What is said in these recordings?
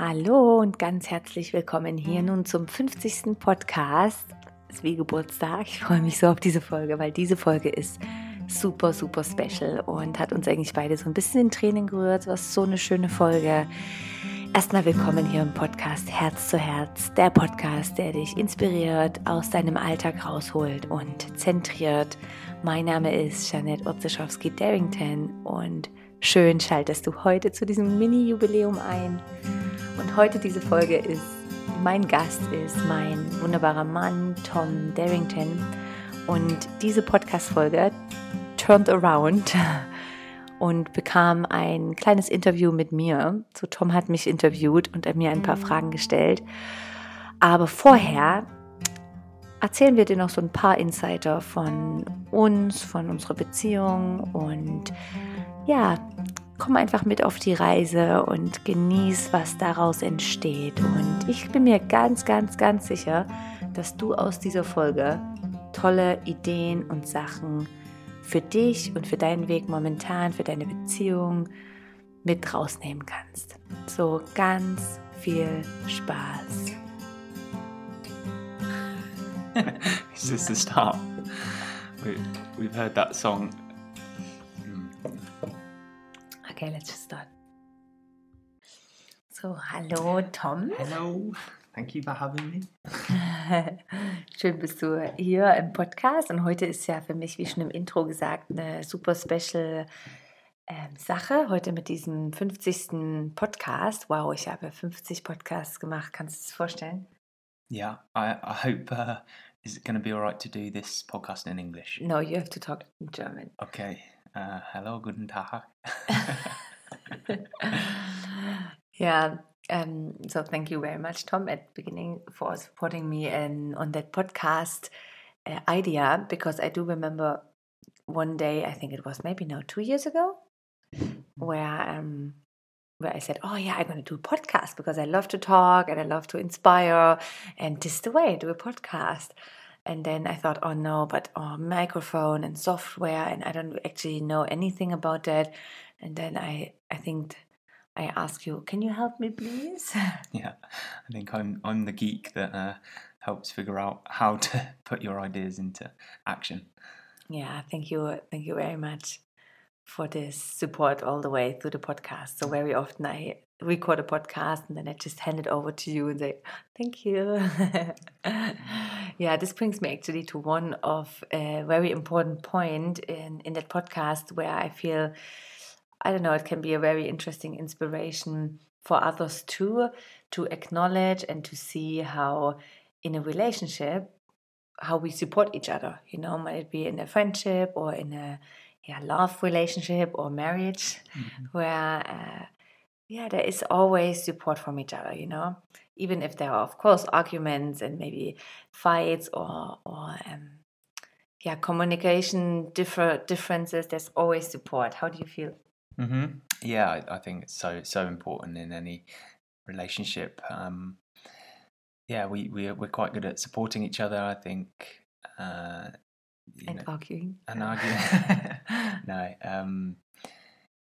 Hallo und ganz herzlich willkommen hier nun zum 50. Podcast. Es ist wie Geburtstag. Ich freue mich so auf diese Folge, weil diese Folge ist super, super special und hat uns eigentlich beide so ein bisschen in Tränen gerührt. Was so eine schöne Folge. Erstmal willkommen hier im Podcast Herz zu Herz, der Podcast, der dich inspiriert, aus deinem Alltag rausholt und zentriert. Mein Name ist Janette Otzeschowski-Darrington und schön schaltest du heute zu diesem Mini-Jubiläum ein. Und heute diese Folge ist, mein Gast ist mein wunderbarer Mann Tom Darrington. Und diese Podcast-Folge turned around und bekam ein kleines Interview mit mir. So Tom hat mich interviewt und mir ein paar. Fragen gestellt. Aber vorher erzählen wir dir noch so ein paar Insider von uns, von unserer Beziehung und ja, komm einfach mit auf die Reise und genieß, was daraus entsteht. Und ich bin mir ganz, ganz, ganz sicher, dass du aus dieser Folge tolle Ideen und Sachen für dich und für deinen Weg momentan, für deine Beziehung mit rausnehmen kannst. So ganz viel Spaß. Is this the start? We, we've heard that song Okay, let's just start. So, hallo Tom. Hello. Thank you for having me. Schön bist du hier im Podcast und heute ist ja für mich, wie schon im Intro gesagt, eine super special ähm, Sache. Heute mit diesem 50. Podcast. Wow, ich habe 50 Podcasts gemacht. Kannst du es vorstellen? Yeah, I, I hope. Uh, is it going to be alright to do this podcast in English? No, you have to talk in German. Okay. Uh, hello, guten Tag. yeah. Um, so thank you very much, Tom, at the beginning for supporting me in, on that podcast uh, idea because I do remember one day, I think it was maybe now two years ago, where um, where I said, "Oh yeah, I'm going to do a podcast because I love to talk and I love to inspire, and this is the way do a podcast." And then I thought, oh no, but oh, microphone and software, and I don't actually know anything about that. And then I, I think I ask you, can you help me, please? Yeah, I think I'm I'm the geek that uh, helps figure out how to put your ideas into action. Yeah, thank you, thank you very much for this support all the way through the podcast. So very often I record a podcast and then I just hand it over to you and say, thank you. yeah, this brings me actually to one of a very important point in, in that podcast where I feel, I don't know, it can be a very interesting inspiration for others too, to acknowledge and to see how in a relationship, how we support each other, you know, might it be in a friendship or in a yeah, love relationship or marriage, mm-hmm. where uh, yeah, there is always support from each other, you know, even if there are of course arguments and maybe fights or or um, yeah, communication differ differences. There's always support. How do you feel? Mm-hmm. Yeah, I, I, think it's so so important in any relationship. Um, yeah, we we we're quite good at supporting each other. I think uh, and know, arguing and arguing. no, um,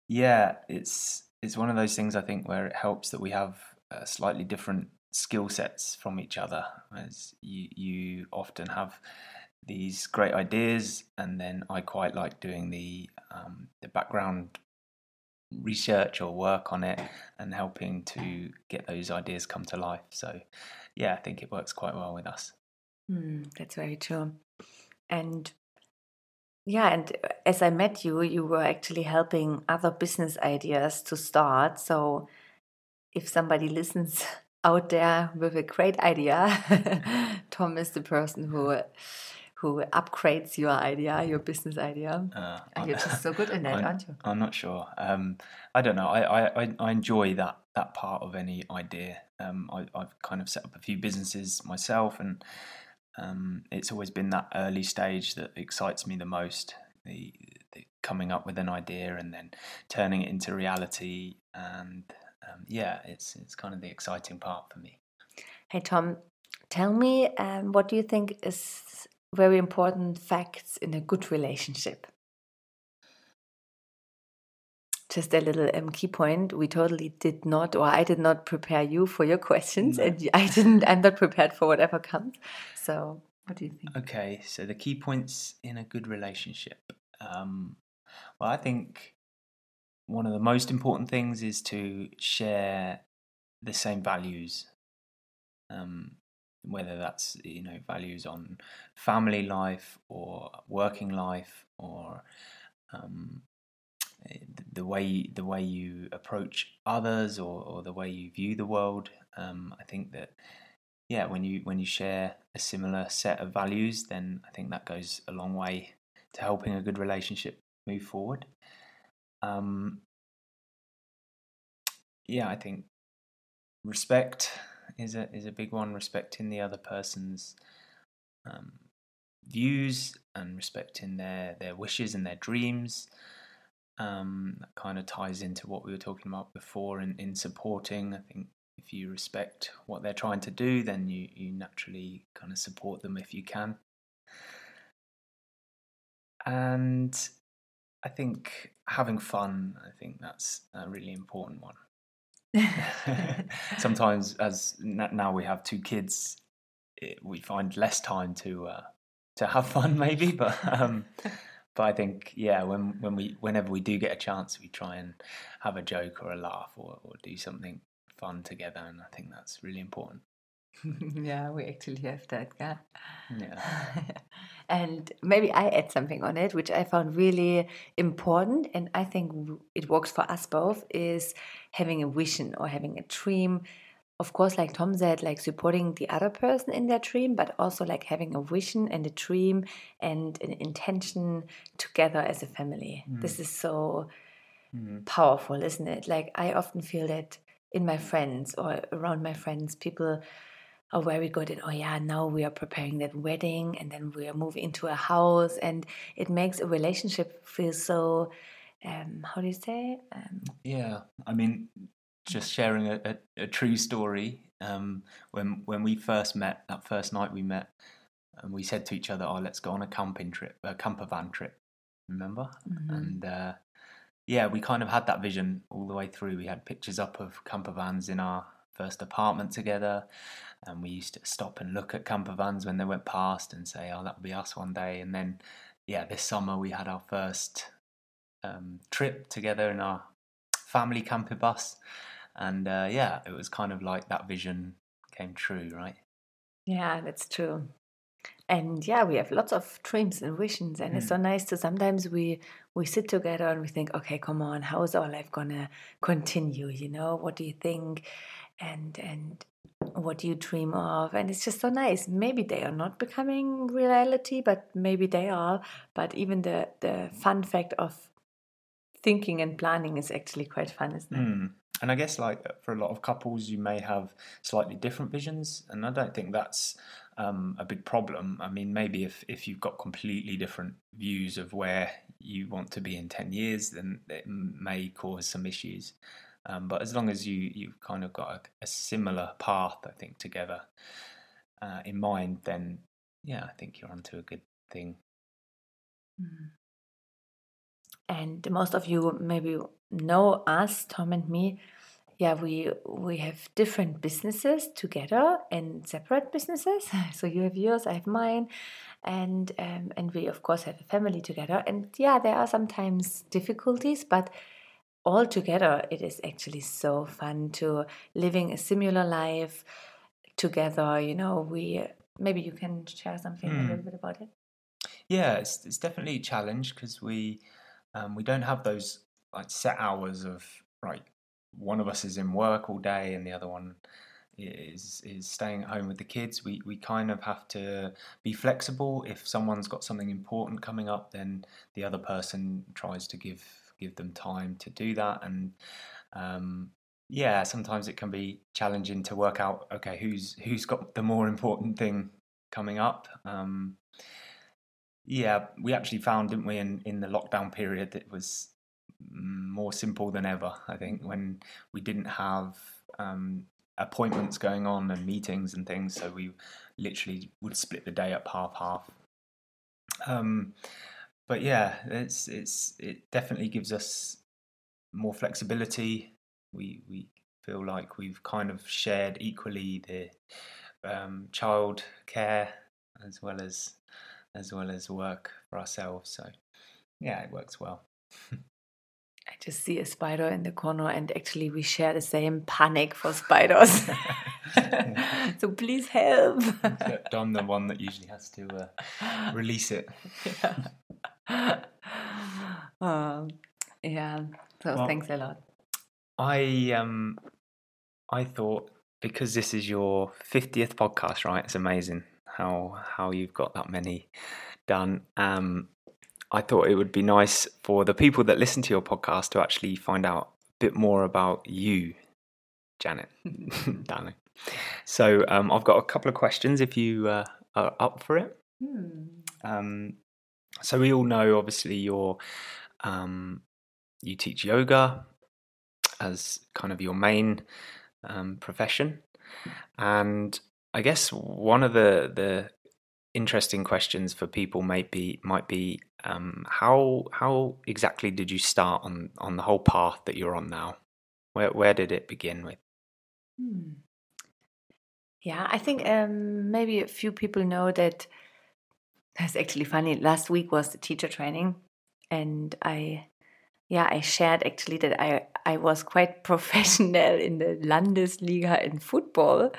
yeah, it's it's one of those things I think where it helps that we have uh, slightly different skill sets from each other. As you you often have these great ideas, and then I quite like doing the um, the background research or work on it and helping to get those ideas come to life. So, yeah, I think it works quite well with us. Mm, that's very true. And yeah, and uh, as I met you, you were actually helping other business ideas to start. So if somebody listens out there with a great idea, Tom is the person who who upgrades your idea, your business idea. Uh, You're just so good in that, I'm, aren't you? I'm not sure. Um, I don't know. I, I, I enjoy that that part of any idea. Um, I, I've kind of set up a few businesses myself, and um, it's always been that early stage that excites me the most. The, the, coming up with an idea and then turning it into reality, and um, yeah, it's it's kind of the exciting part for me. Hey Tom, tell me, um, what do you think is very important facts in a good relationship? Just a little um, key point. We totally did not, or I did not prepare you for your questions, No. and I didn't. I'm not prepared for whatever comes. So, what do you think? Okay, so the key points in a good relationship. Um, well, I think one of the most important things is to share the same values. Um, whether that's you know values on family life or working life or um, the way the way you approach others or, or the way you view the world. Um, I think that yeah, when you when you share a similar set of values, then I think that goes a long way to helping a good relationship move forward. Um, yeah, I think respect is a is a big one. Respecting the other person's um, views and respecting their their wishes and their dreams. Um, that kind of ties into what we were talking about before in, in supporting. I think if you respect what they're trying to do, then you, you naturally kind of support them if you can. And I think having fun, I think that's a really important one. Sometimes, as now we have two kids, it, we find less time to uh, to have fun, maybe. But um, but I think yeah, when when we whenever we do get a chance, we try and have a joke or a laugh or, or do something fun together, and I think that's really important. yeah, we actually have that. Yeah. Yeah. and maybe I add something on it, which I found really important, and I think it works for us both, is having a vision or having a dream. Of course, like Tom said, like supporting the other person in their dream, but also like having a vision and a dream and an intention together as a family. This is so Mm. powerful, isn't it? Like I often feel that in my friends or around my friends, people are very good at, oh yeah, now we are preparing that wedding and then we are moving into a house and it makes a relationship feel so um, how do you say? Um, Yeah, I mean, just sharing a, a, a true story. Um, when when we first met, that first night we met, and we said to each other, "Oh, let's go on a camping trip, a camper van trip." Remember? And uh, yeah, we kind of had that vision all the way through. We had pictures up of camper vans in our first apartment together, and we used to stop and look at camper vans when they went past and say, "Oh, that'll be us one day." And then, yeah, this summer we had our first um, trip together in our family camper bus, and uh, yeah, it was kind of like that vision came true, right? Yeah, that's true. And yeah, we have lots of dreams and visions, and it's so nice to sometimes we we sit together and we think, okay, come on, how is our life gonna continue? You know, what do you think? And and what do you dream of? And it's just so nice. Maybe they are not becoming reality, but maybe they are. But even the the fun fact of thinking and planning is actually quite fun, isn't it? Mm. And I guess like for a lot of couples, you may have slightly different visions, and I don't think that's um, a big problem. I mean, maybe if if you've got completely different views of where you want to be in ten years, then it may cause some issues. Um, but as long as you you've kind of got a, a similar path, I think together uh, in mind, then yeah, I think you're onto a good thing. And most of you maybe know us, Tom and me. Yeah, we we have different businesses together and separate businesses. So you have yours, I have mine, and um, and we of course have a family together. And yeah, there are sometimes difficulties, but all together it is actually so fun to living a similar life together. You know, we maybe you can share something a little bit about it. Yeah, it's it's definitely a challenge because we um, we don't have those like set hours of right. One of us is in work all day, and the other one is is staying at home with the kids. We we kind of have to be flexible. If someone's got something important coming up, then the other person tries to give give them time to do that. And um, yeah, sometimes it can be challenging to work out. Okay, who's who's got the more important thing coming up? Um, yeah, we actually found, didn't we, in, in the lockdown period, that it was more simple than ever. I think when we didn't have um, appointments going on and meetings and things, so we literally would split the day up half half. Um, but yeah, it's it's it definitely gives us more flexibility. We we feel like we've kind of shared equally the um, child care as well as as well as work for ourselves. So yeah, it works well. I just see a spider in the corner, and actually, we share the same panic for spiders. so please help. I'm the one that usually has to uh, release it. Yeah. Um, yeah. So well, thanks a lot. I um, I thought because this is your fiftieth podcast, right? It's amazing how how you've got that many done. Um, I thought it would be nice for the people that listen to your podcast to actually find out a bit more about you, Janet, darling. So um, I've got a couple of questions if you uh, are up for it. Hmm. Um, so we all know, obviously, you're um, you teach yoga as kind of your main um, profession, and I guess one of the the interesting questions for people might be might be um, how how exactly did you start on on the whole path that you're on now? Where where did it begin with? Hmm. Yeah, I think um, maybe a few people know that. That's actually funny. Last week was the teacher training, and I, yeah, I shared actually that I I was quite professional in the Landesliga in football,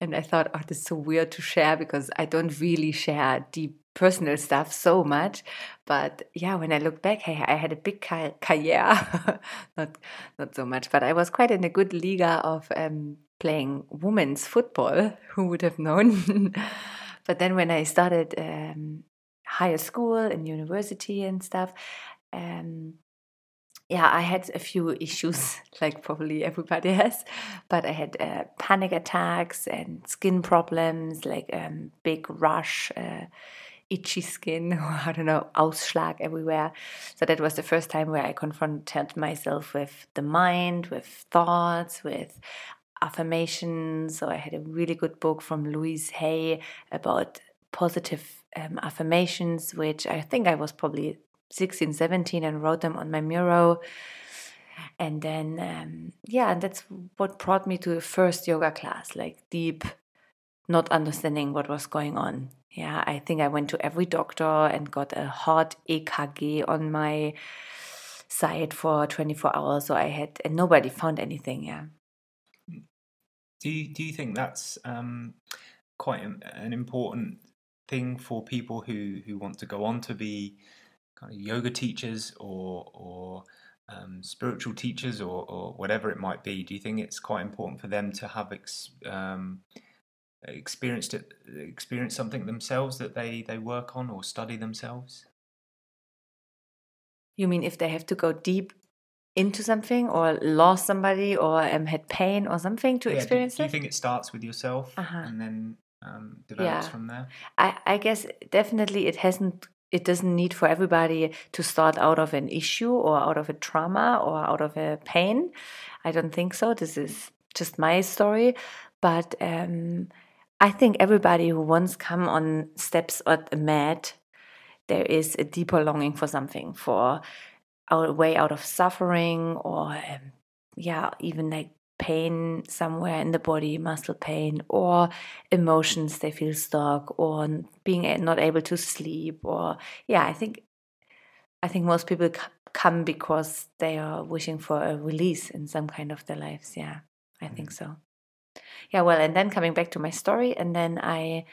and I thought, oh, this is so weird to share because I don't really share deep personal stuff so much. But yeah, when I look back, hey, I had a big career, not not so much, but I was quite in a good liga of um, playing women's football. Who would have known? but then when I started um, higher school and university and stuff. Um, yeah, I had a few issues, like probably everybody has, but I had uh, panic attacks and skin problems, like um, big rush, uh, itchy skin, or I don't know, Ausschlag everywhere. So that was the first time where I confronted myself with the mind, with thoughts, with affirmations. So I had a really good book from Louise Hay about positive um, affirmations, which I think I was probably 16, 17 and wrote them on my mural. And then, um, yeah, and that's what brought me to the first yoga class, like deep, not understanding what was going on. Yeah, I think I went to every doctor and got a heart EKG on my side for 24 hours. So I had, and nobody found anything. Yeah. Do you, do you think that's um, quite an important thing for people who, who want to go on to be kind of yoga teachers or or um, spiritual teachers or, or whatever it might be, do you think it's quite important for them to have ex, um, experienced it, experienced something themselves that they, they work on or study themselves? You mean if they have to go deep into something or lost somebody or um, had pain or something to yeah, experience do, do you think it starts with yourself uh-huh. and then um, develops yeah. from there? I, I guess definitely it hasn't it doesn't need for everybody to start out of an issue or out of a trauma or out of a pain. I don't think so. This is just my story. But um, I think everybody who once come on steps at a mat, there is a deeper longing for something, for a way out of suffering or um, yeah, even like pain somewhere in the body, muscle pain, or emotions they feel stuck, or being not able to sleep, or yeah, I think I think most people come because they are wishing for a release in some kind of their lives. Yeah, I think mm-hmm. so. Yeah, well, and then coming back to my story, and then I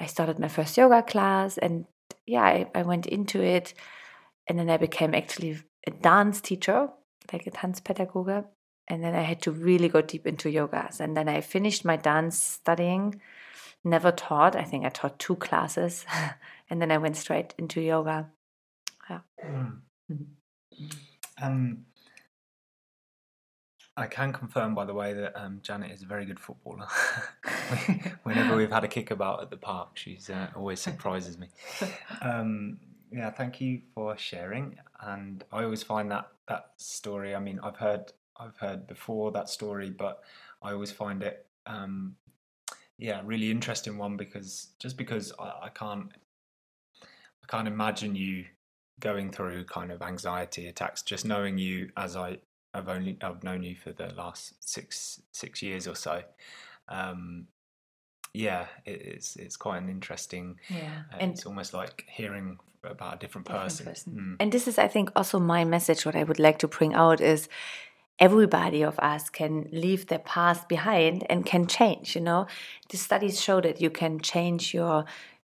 I started my first yoga class, and yeah, I, I went into it, and then I became actually a dance teacher, like a Tanzpädagoge, and then I had to really go deep into yogas. And then I finished my dance studying, never taught. I think I taught two classes, and then I went straight into yoga. Yeah. Mm. Mm-hmm. Um, I can confirm, by the way, that um, Janet is a very good footballer. Whenever we've had a kickabout at the park, she's uh, always surprises me. Um, yeah, thank you for sharing. And I always find that that story. I mean, I've heard I've heard before that story, but I always find it, um, yeah, really interesting one because just because I, I can't, I can't imagine you going through kind of anxiety attacks, just knowing you as I I've only I've known you for the last six six years or so. Um, yeah, it, it's it's quite an interesting. Yeah, uh, and it's almost like hearing about a different person. Different person. Mm. And this is, I think, also my message. What I would like to bring out is everybody of us can leave their past behind and can change you know? The studies show that you can change your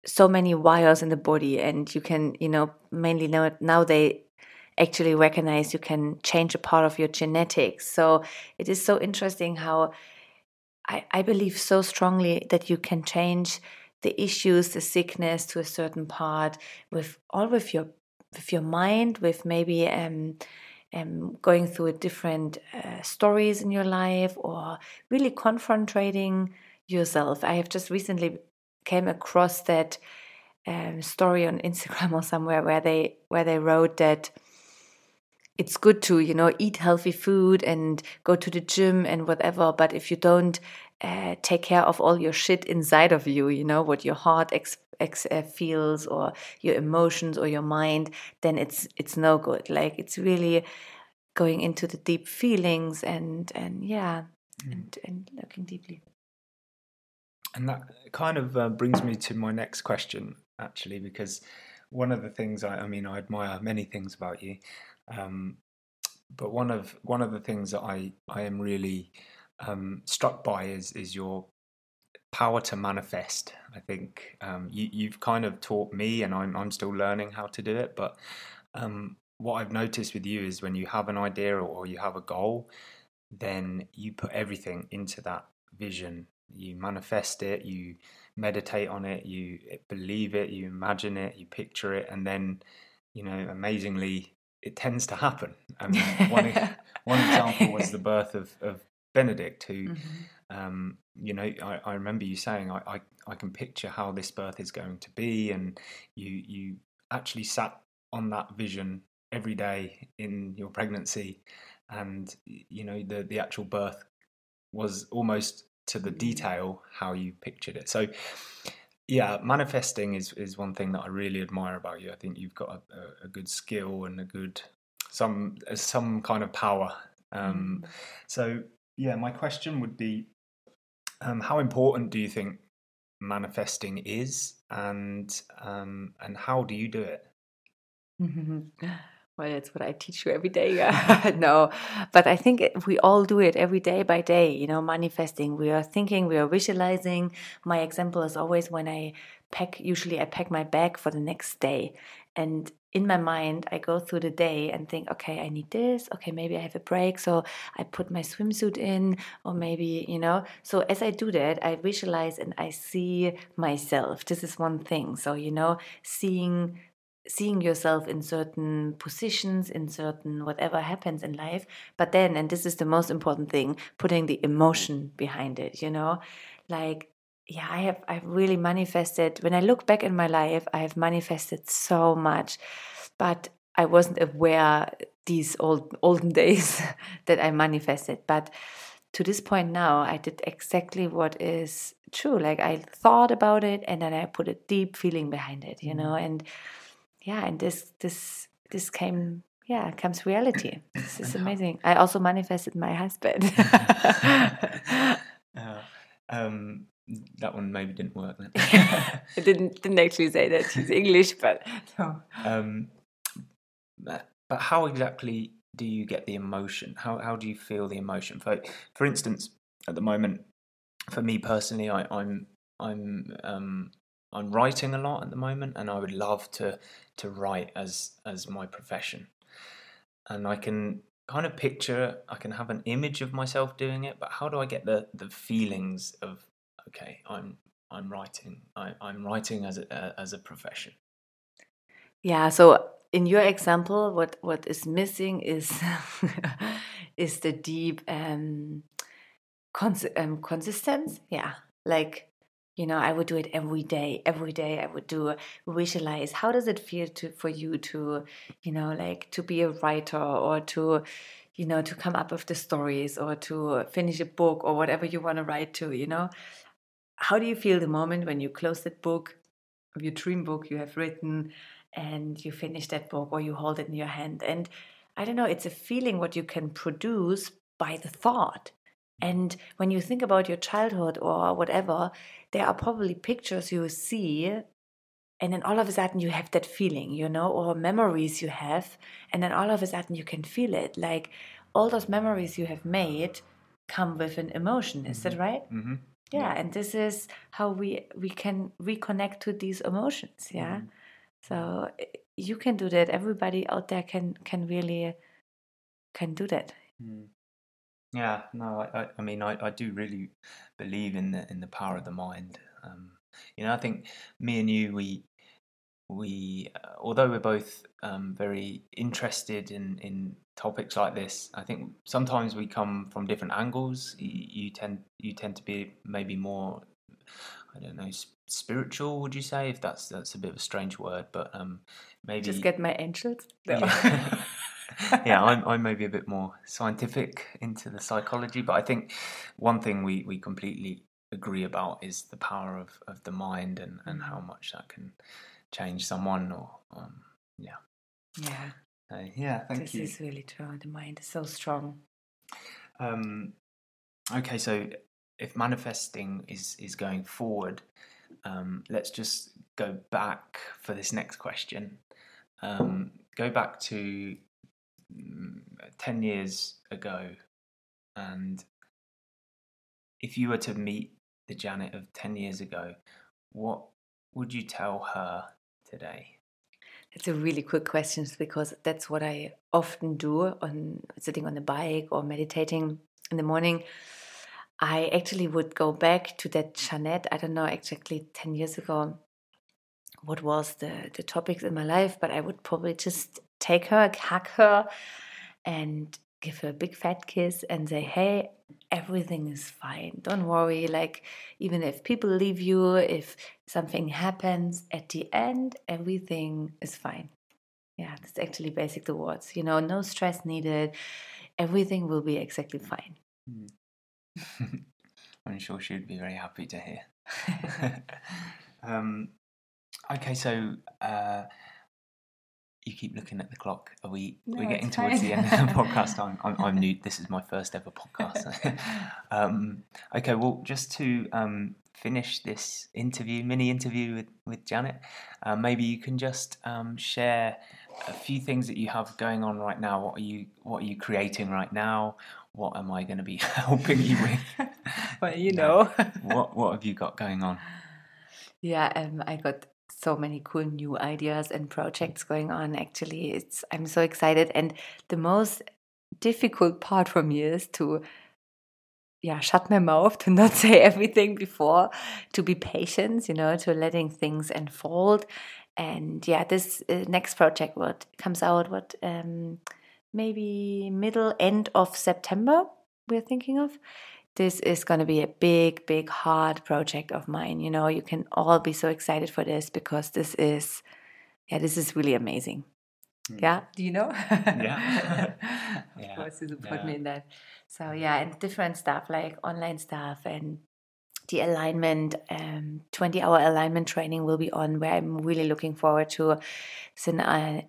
so many wires in the body and you can you know mainly now, now they actually recognize you can change a part of your genetics. So it is so interesting how I, I believe so strongly that you can change the issues the sickness to a certain part with all with your with your mind with maybe um um, going through different uh, stories in your life or really confronting yourself. I have just recently came across that um, story on Instagram or somewhere where they where they wrote that it's good to you know eat healthy food and go to the gym and whatever, but if you don't uh, take care of all your shit inside of you, you know what your heart ex- ex- uh, feels or your emotions or your mind, then it's it's no good. Like it's really going into the deep feelings and and yeah, mm. and and looking deeply. And that kind of uh, brings me to my next question, actually, because one of the things I, I mean, I admire many things about you, um, but one of one of the things that I I am really um, struck by is is your power to manifest. I think um, you, you've kind of taught me, and I'm I'm still learning how to do it. But um, what I've noticed with you is when you have an idea or you have a goal, then you put everything into that vision. You manifest it, you meditate on it, you believe it, you imagine it, you picture it, and then, you know, amazingly, it tends to happen. I mean, one, one example was the birth of, of Benedict, who, mm-hmm. Um, you know, I, I, remember you saying, I, I, I can picture how this birth is going to be, and you you actually sat on that vision every day in your pregnancy, and you know the the actual birth was almost to the detail how you pictured it. So yeah, manifesting is is one thing that I really admire about you. I think you've got a, a good skill and a good some some kind of power. Um, mm. So yeah, my question would be, um, how important do you think manifesting is, and um, and how do you do it? well, that's what I teach you every day. no, but I think we all do it every day by day, you know, manifesting. We are thinking, we are visualizing. My example is always when I pack, usually I pack my bag for the next day. And in my mind, I go through the day and think, okay, I need this. Okay, maybe I have a break. So I put my swimsuit in, or maybe, you know. So as I do that, I visualize and I see myself. This is one thing. So, you know, seeing seeing yourself in certain positions, in certain whatever happens in life. But then, and this is the most important thing, putting the emotion behind it, you know? Like, yeah, I have I've really manifested when I look back in my life, I have manifested so much, but I wasn't aware these old olden days that I manifested. But to this point now, I did exactly what is true. Like I thought about it and then I put a deep feeling behind it, you know, mm-hmm. and yeah, and this this this came yeah comes reality. This is amazing. I also manifested my husband. uh, um, that one maybe didn't work then. I didn't didn't actually say that he's English, but no. Um, but, but how exactly do you get the emotion? How how do you feel the emotion? For for instance, at the moment, for me personally, I, I'm I'm um, I'm writing a lot at the moment, and I would love to to write as as my profession. And I can kind of picture, I can have an image of myself doing it, but how do I get the the feelings of okay, I'm I'm writing, I, I'm writing as a as a profession. Yeah. So in your example, what what is missing is is the deep um, cons- um consistency. Yeah, like you know i would do it every day every day i would do visualize how does it feel to for you to you know like to be a writer or to you know to come up with the stories or to finish a book or whatever you want to write to you know how do you feel the moment when you close that book of your dream book you have written and you finish that book or you hold it in your hand. And I don't know, it's a feeling what you can produce by the thought. And when you think about your childhood or whatever, there are probably pictures you see, and then all of a sudden you have that feeling, you know, or memories you have, and then all of a sudden you can feel it. Like all those memories you have made come with an emotion. Is mm-hmm. that right? Mm-hmm. Yeah, yeah, and this is how we we can reconnect to these emotions. Yeah, mm-hmm. so eh, you can do that. Everybody out there can can really can do that. Mm. Yeah, no, I, I mean, I, I do really believe in the in the power of the mind. Um, you know, I think me and you, we we, uh, although we're both um, very interested in in topics like this, I think sometimes we come from different angles. You, you tend you tend to be maybe more, I don't know, spiritual. Would you say if that's that's a bit of a strange word, but um, maybe just get my angels. No. Yeah. yeah, I'm, I'm maybe a bit more scientific into the psychology, but I think one thing we, we completely agree about is the power of, of the mind and, and how mm. much that can change someone or um, yeah. Yeah. Yeah, thank this you. This is really true. The mind is so strong. Um, okay, so if manifesting is is going forward, um, let's just go back for this next question. Um, go back to 10 years ago and if you were to meet the Janet of 10 years ago, what would you tell her today? It's a really quick question because that's what I often do on sitting on the bike or meditating in the morning. I actually would go back to that Janet, I don't know exactly 10 years ago what was the, the topics in my life, but I would probably just take her, hug her, and give her a big fat kiss and say, hey, everything is fine. Don't worry. Like, even if people leave you, if something happens, at the end, everything is fine. Yeah, that's actually basic the words. You know, no stress needed. Everything will be exactly fine. Mm. I'm sure she'd be very happy to hear. um, okay, so uh, you keep looking at the clock. Are we? No, we're getting towards the end of the podcast. I'm, I'm, I'm, new. This is my first ever podcast. um, okay, well, just to um, finish this interview, mini interview with with Janet, uh, maybe you can just um, share a few things that you have going on right now. What are you What are you creating right now? What am I going to be helping you with? well, you know, what What have you got going on? Yeah, um, I got so many cool new ideas and projects going on actually. It's i'm so excited. And the most difficult part for me is to yeah shut my mouth to not say everything before to be patient you know to letting things unfold. And yeah this uh, next project what comes out what um maybe middle end of september we're thinking of this is going to be a big, big, hard project of mine. You know, you can all be so excited for this because this is, yeah, this is really amazing. Mm. Yeah, do you know? yeah. of course, you support yeah. me in that. So, yeah, and different stuff like online stuff and the alignment um, 20 hour alignment training will be on where i'm really looking forward to it's an, uh,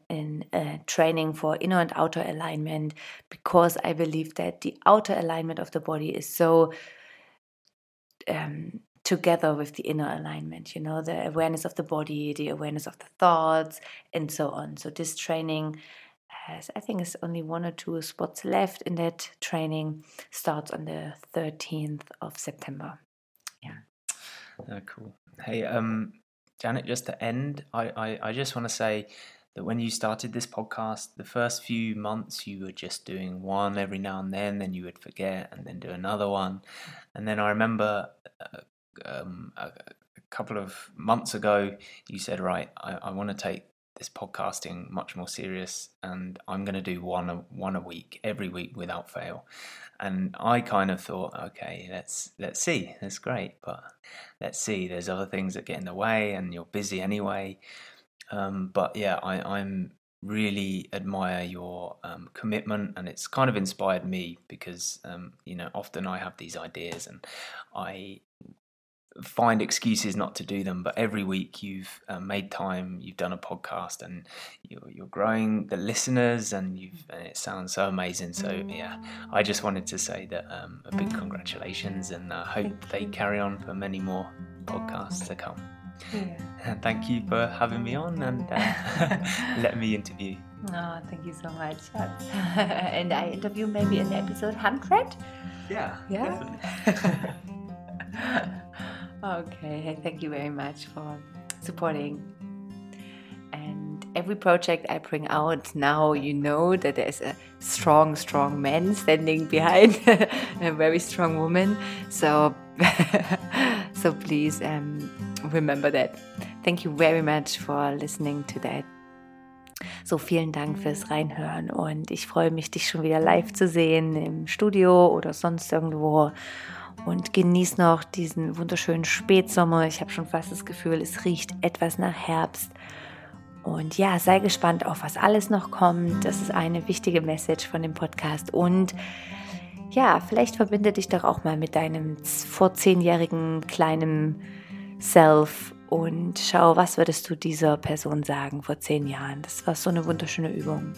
uh, training for inner and outer alignment because i believe that the outer alignment of the body is so um, together with the inner alignment you know the awareness of the body the awareness of the thoughts and so on so this training has i think is only one or two spots left in that training starts on the 13th of september. Oh, cool. Hey, um, Janet, just to end, I, I, I just want to say that when you started this podcast, the first few months you were just doing one every now and then, then you would forget and then do another one. And then I remember uh, um, a, a, couple of months ago, you said, Right, I, I want to take this podcasting much more serious and I'm going to do one a, one a week every week without fail and I kind of thought, okay, let's let's see, that's great, but let's see. There's other things that get in the way, and you're busy anyway. Um, but yeah, I, I'm really admire your um, commitment, and it's kind of inspired me because um, you know often I have these ideas and I find excuses not to do them. But every week you've uh, made time, you've done a podcast, and you're, you're growing the listeners, and you've and it sounds so amazing. So yeah, I just wanted to say that um, a big congratulations, and I hope they carry on for many more podcasts to come. Yeah. Thank you for having me on and uh, let me interview. Oh, thank you so much. and I interview maybe in episode 100? Yeah. Yeah. Okay. Thank you very much for supporting. And every project I bring out now, you know that there's a strong, strong man standing behind a very strong woman. So, so please um, remember that. Thank you very much for listening to that. So vielen Dank fürs Reinhören und ich freue mich, dich schon wieder live zu sehen im Studio oder sonst irgendwo. Und genieß noch diesen wunderschönen Spätsommer. Ich habe schon fast das Gefühl, es riecht etwas nach Herbst. Und ja, sei gespannt auf was alles noch kommt. Das ist eine wichtige Message von dem Podcast. Und ja, vielleicht verbinde dich doch auch mal mit deinem vor zehnjährigen kleinen Self und schau, was würdest du dieser Person sagen vor zehn Jahren. Das war so eine wunderschöne Übung.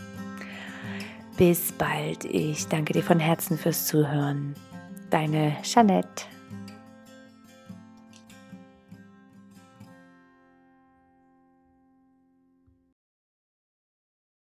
Bis bald. Ich danke dir von Herzen fürs Zuhören. Deine Jeanette.